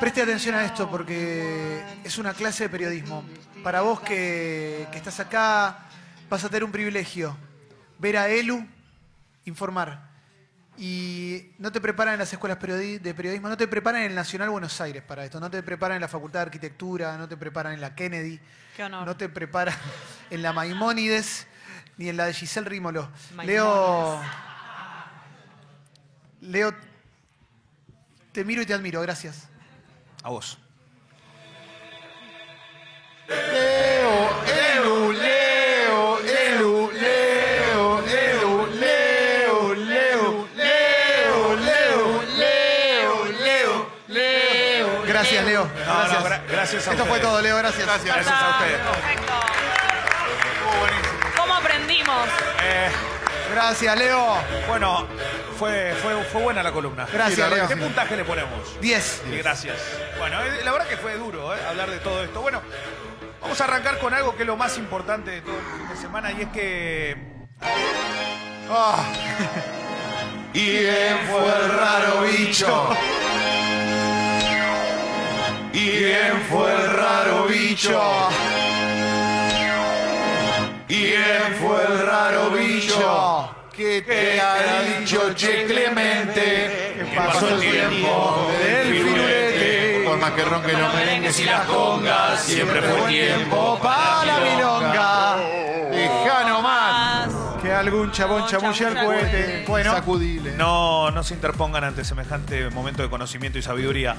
Preste atención a esto porque es una clase de periodismo. Para vos que, que estás acá, vas a tener un privilegio. Ver a Elu informar. Y no te preparan en las escuelas periodi- de periodismo, no te preparan en el Nacional Buenos Aires para esto, no te preparan en la Facultad de Arquitectura, no te preparan en la Kennedy, Qué honor. no te preparan en la Maimónides ni en la de Giselle Rímolo. Maimónides. Leo. Leo, te miro y te admiro, gracias. A vos. Leo, Elu, Leo, Elu, Leo, Elu, Leo, Leo, Leo, Leo, Leo, Leo, Leo. Gracias, Leo. No, no, Gracias. gra- gracias a Esto fue todo, Leo, gracias. Gracias. Gracias a ustedes. Perfecto. Estuvo buenísimo. ¿Cómo aprendimos? Eh, Gracias, Leo. bueno, fue, fue, fue buena la columna. Gracias. Leo. ¿Qué puntaje le ponemos? 10. Y gracias. Bueno, eh, la verdad que fue duro eh, hablar de todo esto. Bueno, vamos a arrancar con algo que es lo más importante de todo el fin de semana y es que Ah, Y bien fue el raro bicho. Y bien fue el raro bicho. Bien fue el raro bicho. Que ha dicho Che Clemente. Que pasó el tiempo del firulete. Por más que ronque los merengues y las congas. Siempre fue tiempo para la milonga. Deja nomás. Más. Que algún chabón chamulle al cohete. Bueno, Sacudile. no, no se interpongan ante semejante momento de conocimiento y sabiduría.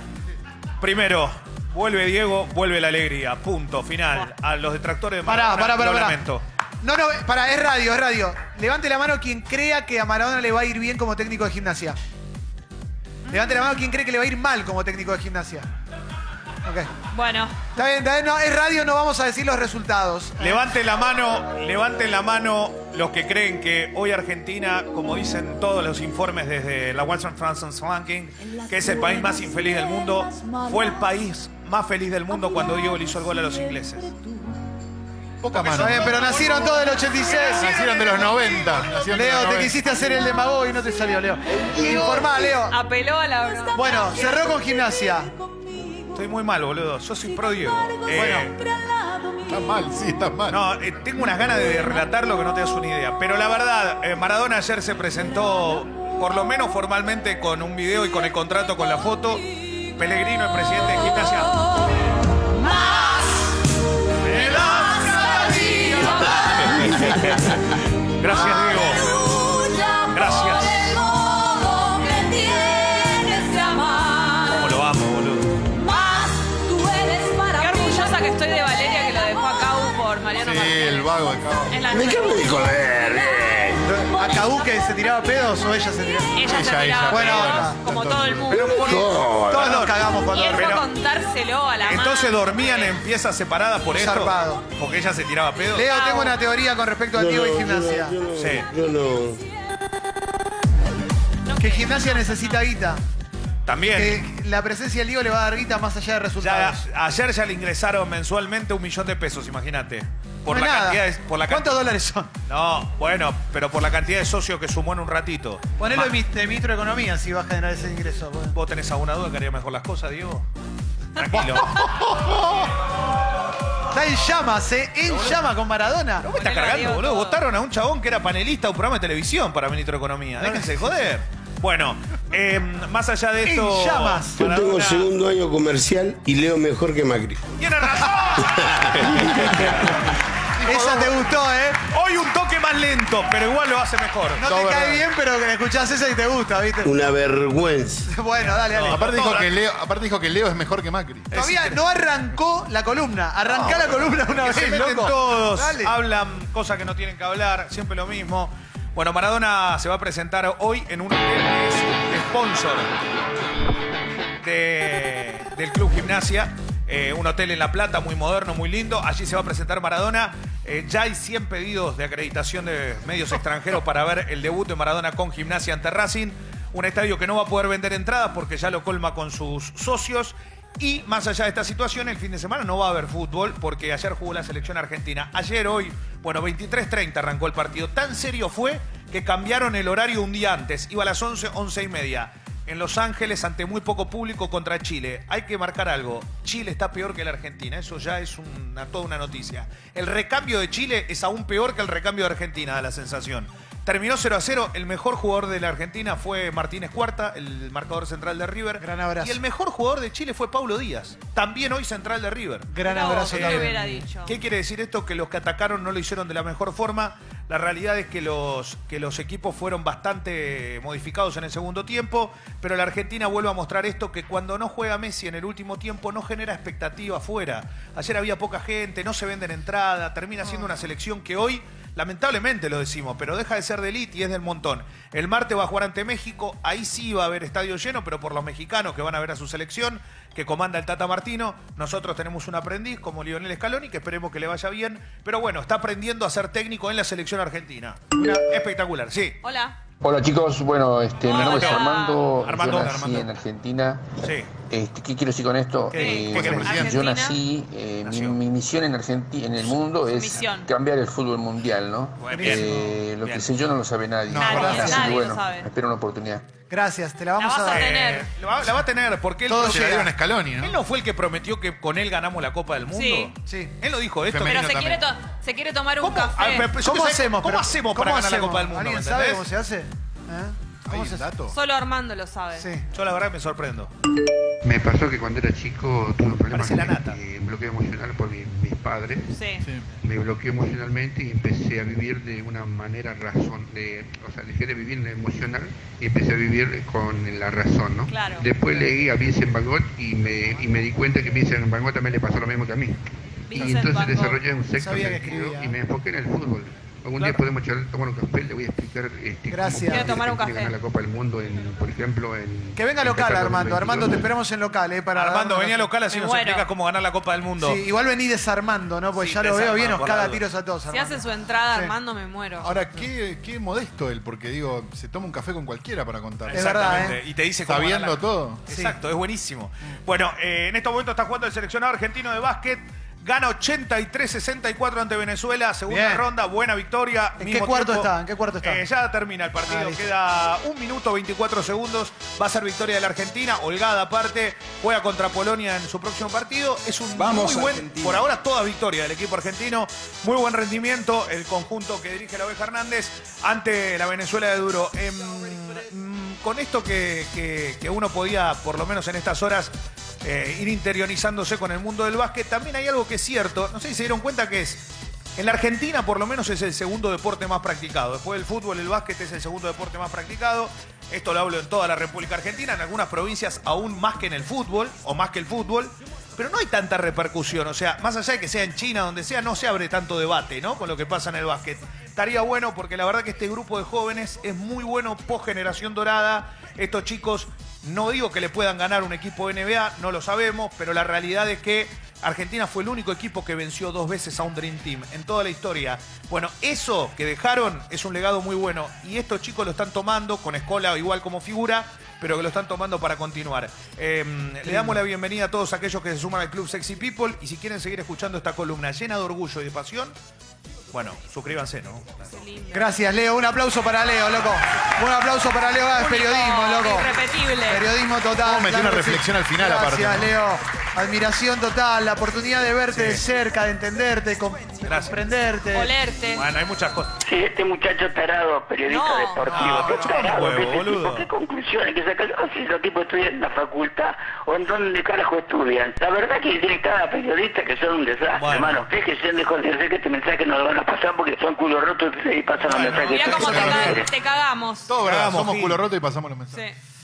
Primero, vuelve Diego, vuelve la alegría. Punto, final. A los detractores de pará, Maradona, pará, pará. lo pará. lamento. No, no, pará, es radio, es radio. Levante la mano quien crea que a Maradona le va a ir bien como técnico de gimnasia. Levante la mano quien cree que le va a ir mal como técnico de gimnasia. Ok. Bueno, Está bien, está bien, no, es radio, no vamos a decir los resultados. Levanten la mano, levanten la mano los que creen que hoy Argentina, como dicen todos los informes desde la Western France Ranking, que es el país más infeliz del mundo, fue el país más feliz del mundo cuando Diego le hizo el gol a los ingleses. Poca Está mano. bien, pero nacieron todos del 86. Nacieron de los 90. nacieron de Leo, los te 90. quisiste hacer el demagogo y no te salió, Leo. Informá, Leo. apeló a la broma. Bueno, cerró con gimnasia. Estoy muy mal, boludo. Yo soy pro Diego. Eh, Está mal, sí, está mal. No, eh, tengo unas ganas de relatarlo que no te das una idea. Pero la verdad, eh, Maradona ayer se presentó, por lo menos formalmente, con un video y con el contrato, con la foto. Pellegrino, el presidente de gimnasia. Gracias. Tiraba pedos o ella se tiraba? Ella se Ella, tiraba ella. Buena pedos, como todo el mundo. No, Todos nos cagamos Y cuando él fue a Pero- contárselo a la Entonces dormían en piezas separadas por esto. Zarpado. Porque ella se tiraba pedo. Leo, tengo una teoría con respecto al Diego y gimnasia. yo no, Sí. yo no. Que gimnasia necesita guita. También. Que la presencia del Diego le va a dar guita más allá de Ya, resultados. ayer ya le ingresaron mensualmente un millón de pesos, imagínate. Por, No la nada. cantidad de, por la ¿Cuántos dólares son? No, bueno, pero por la cantidad de socios que sumó en un ratito. Ponelo Ma- de, mi- de ministro de Economía si va a generar ese ingreso. pues. ¿Vos tenés alguna duda que haría mejor las cosas, Diego? Tranquilo. Está en llamas, ¿eh? En llama con Maradona. ¿Cómo está Ponelo a cargando, Diego boludo? todo. Votaron a un chabón que era panelista de un programa de televisión para ministro de Economía. Déjense de joder. Bueno, eh, más allá de esto... En llamas. Yo tengo Maradona- segundo año comercial y leo mejor que Macri. ¡Tiene razón! Esa te gustó, ¿eh? Hoy un toque más lento, pero igual lo hace mejor. No te cae bien, pero que escuchás esa y te gusta, ¿viste? Una vergüenza. Bueno, dale, dale. Aparte dijo, que Leo, aparte dijo que Leo es mejor que Macri. Todavía no arrancó la columna. Arrancá la columna una vez, se meten loco. todos, Dale. hablan cosas que no tienen que hablar, siempre lo mismo. Bueno, Maradona se va a presentar hoy en un hotel que es sponsor de- del Club Gimnasia. Eh, un hotel en La Plata muy moderno, muy lindo. Allí se va a presentar Maradona. Eh, ya hay 100 pedidos de acreditación de medios extranjeros para ver el debut de Maradona con Gimnasia ante Racing. Un estadio que no va a poder vender entradas porque ya lo colma con sus socios. Y más allá de esta situación, el fin de semana no va a haber fútbol porque ayer jugó la selección argentina. Ayer, hoy, bueno, 23.30 arrancó el partido. Tan serio fue que cambiaron el horario un día antes. Iba a las 11, 11 y media. En Los Ángeles ante muy poco público contra Chile. Hay que marcar algo. Chile está peor que la Argentina. Eso ya es una, toda una noticia. El recambio de Chile es aún peor que el recambio de Argentina, da la sensación. Terminó 0 a 0. El mejor jugador de la Argentina fue Martínez Cuarta, el marcador central de River. Gran abrazo. Y el mejor jugador de Chile fue Paulo Díaz, también hoy central de River. Gran No, abrazo ¿qué también. hubiera dicho? ¿Qué quiere decir esto? Que los que atacaron no lo hicieron de la mejor forma. La realidad es que los, que los equipos fueron bastante modificados en el segundo tiempo, pero la Argentina vuelve a mostrar esto, que cuando no juega Messi en el último tiempo no genera expectativa afuera. Ayer había poca gente, no se venden entrada, termina siendo una selección que hoy, lamentablemente lo decimos, pero deja de ser de elite y es del montón. El martes va a jugar ante México, ahí sí va a haber estadio lleno, pero por los mexicanos que van a ver a su selección, que comanda el Tata Martino. Nosotros tenemos un aprendiz como Lionel Scaloni, que esperemos que le vaya bien. Pero bueno, está aprendiendo a ser técnico en la selección argentina. Espectacular, sí. Hola. Hola chicos, bueno, este, mi nombre es. Armando, Armando, yo nací Armando. en Argentina. Sí. Este, ¿Qué quiero decir con esto? ¿Qué- Eh, qué yo nací, eh, mi, misión en Argentina, en el mundo es misión. cambiar el fútbol mundial, ¿no? Bueno, bien. Eh, lo Bien. que sé yo no lo sabe nadie. No, Nadie. Así nadie lo bueno, sabe. espero una oportunidad. Gracias, te la La vamos vas a a dar. tener. Eh, la, va, la va a tener, porque él, Todo Se él la dieron a Scaloni, ¿no? no fue el que prometió que con él ganamos la Copa del Mundo. Sí. Sí. Él lo dijo esto. Femenino Pero se quiere, también. to- se quiere tomar un ¿Cómo, a ver, café. yo ¿Cómo hacemos? ¿Cómo hacemos para ¿cómo ganar la? Copa del Mundo? ¿Alguien cómo se hace? ¿Eh? Solo Armando lo sabe. Sí. Yo la verdad me sorprendo. Me pasó que cuando era chico tuve problemas Parece la de nata. eh, bloqueo emocional por mi- mis padres. Sí. Sí. Me bloqueé emocionalmente y empecé a vivir de una manera razón, de, o sea, dejé de vivir en lo emocional y empecé a vivir con la razón, ¿no? Claro. Después leí a Vincent Van Gogh y me, y me di cuenta que Vincent Van Gogh también le pasó lo mismo que a mí. Vincent y entonces Van Gogh. desarrollé un sexto Sabía que sentido escribía. y me enfoqué en el fútbol. Algún día podemos charlar, tomar un café, le voy a explicar este, Gracias. cómo Quiero tomar un café. ganar la Copa del Mundo, en, por ejemplo, en... Que venga en local, Qatar Armando. 2022. Armando, te esperamos en local, ¿eh? Para Armando, venía local así Me nos explicas cómo ganar la Copa del Mundo. Sí, igual vení desarmando, ¿no? Porque Sí, ya lo veo bien, nos caga tiros a todos. Si Armando. hace su entrada, Sí. Armando, me muero. Ahora, qué, qué modesto él, porque digo, se toma un café con cualquiera para contar. Es verdad, Exactamente. ¿eh? Y te dice cómo Sabiendo la- todo. Exacto, es buenísimo. Bueno, eh, en estos momentos está jugando el seleccionado argentino de básquet. Gana 83-64 ante Venezuela, segunda Bien. ronda, buena victoria. ¿En qué cuarto tiempo. está? ¿En qué cuarto está? Eh, ya termina el partido, Ah, queda un minuto 24 segundos. Va a ser victoria de la Argentina, holgada aparte. Juega contra Polonia en su próximo partido. Es un Vamos, muy buen, Argentina. por ahora toda victoria del equipo argentino. Muy buen rendimiento, el conjunto que dirige la Oveja Hernández ante la Venezuela de Duro. Em, mm, con esto que, que- que uno podía, por lo menos en estas horas, eh, ir interiorizándose con el mundo del básquet, también hay algo que es cierto. No sé si se dieron cuenta que es. En la Argentina, por lo menos, es el segundo deporte más practicado. Después del fútbol, el básquet es el segundo deporte más practicado. Esto lo hablo en toda la República Argentina, en algunas provincias aún más que en el fútbol, o más que el fútbol. Pero no hay tanta repercusión. O sea, más allá de que sea en China, donde sea, no se abre tanto debate, ¿no? Con lo que pasa en el básquet. Estaría bueno porque la verdad que este grupo de jóvenes es muy bueno post generación dorada. Estos chicos, no digo que le puedan ganar un equipo NBA, no lo sabemos, pero la realidad es que Argentina fue el único equipo que venció dos veces a un Dream Team en toda la historia. Bueno, eso que dejaron es un legado muy bueno y estos chicos lo están tomando con Escola igual como figura, pero que lo están tomando para continuar. Eh, le damos la bienvenida a todos aquellos que se suman al Club Sexy People y si quieren seguir escuchando esta columna llena de orgullo y de pasión, bueno, suscríbanse, ¿no? Gracias, Leo. Un aplauso para Leo, loco. Un aplauso para Leo. Ah, es periodismo, loco. Irrepetible. Periodismo total. Vamos a meter claro una sí. reflexión al final, Gracias, aparte, ¿no? Leo. Admiración total, la oportunidad de verte de cerca, de entenderte, de Gracias. comprenderte. Olerte. Bueno, hay muchas cosas. Sí, este muchacho tarado, periodista No. deportivo, No, qué pero chupa un tarado huevo, que ese boludo. tipo, qué conclusiones que saca. No sé si los tipos estudian en la facultad o en dónde carajo estudian. La verdad que tiene cada periodista que son un desastre, Bueno. hermano. Fíjese de joder, sé que este mensaje no lo van a pasar porque son culo rotos y pasan los Bueno, mensajes. Mirá cómo te, ca- te cagamos. Todo verdad, Hagamos, somos culo roto y pasamos los mensajes. Sí.